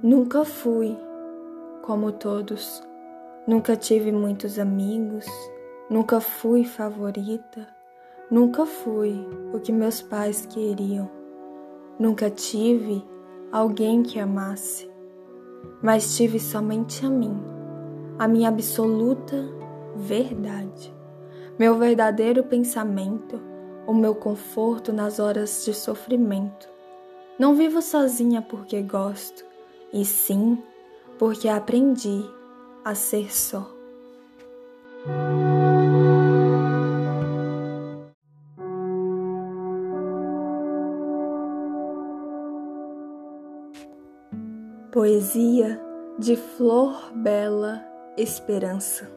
Nunca fui como todos, nunca tive muitos amigos, nunca fui favorita, nunca fui o que meus pais queriam, nunca tive alguém que amasse, mas tive somente a mim, a minha absoluta verdade, meu verdadeiro pensamento, o meu conforto nas horas de sofrimento. Não vivo sozinha porque gosto, e sim porque aprendi a ser só. Poesia de Flor Bela Esperança.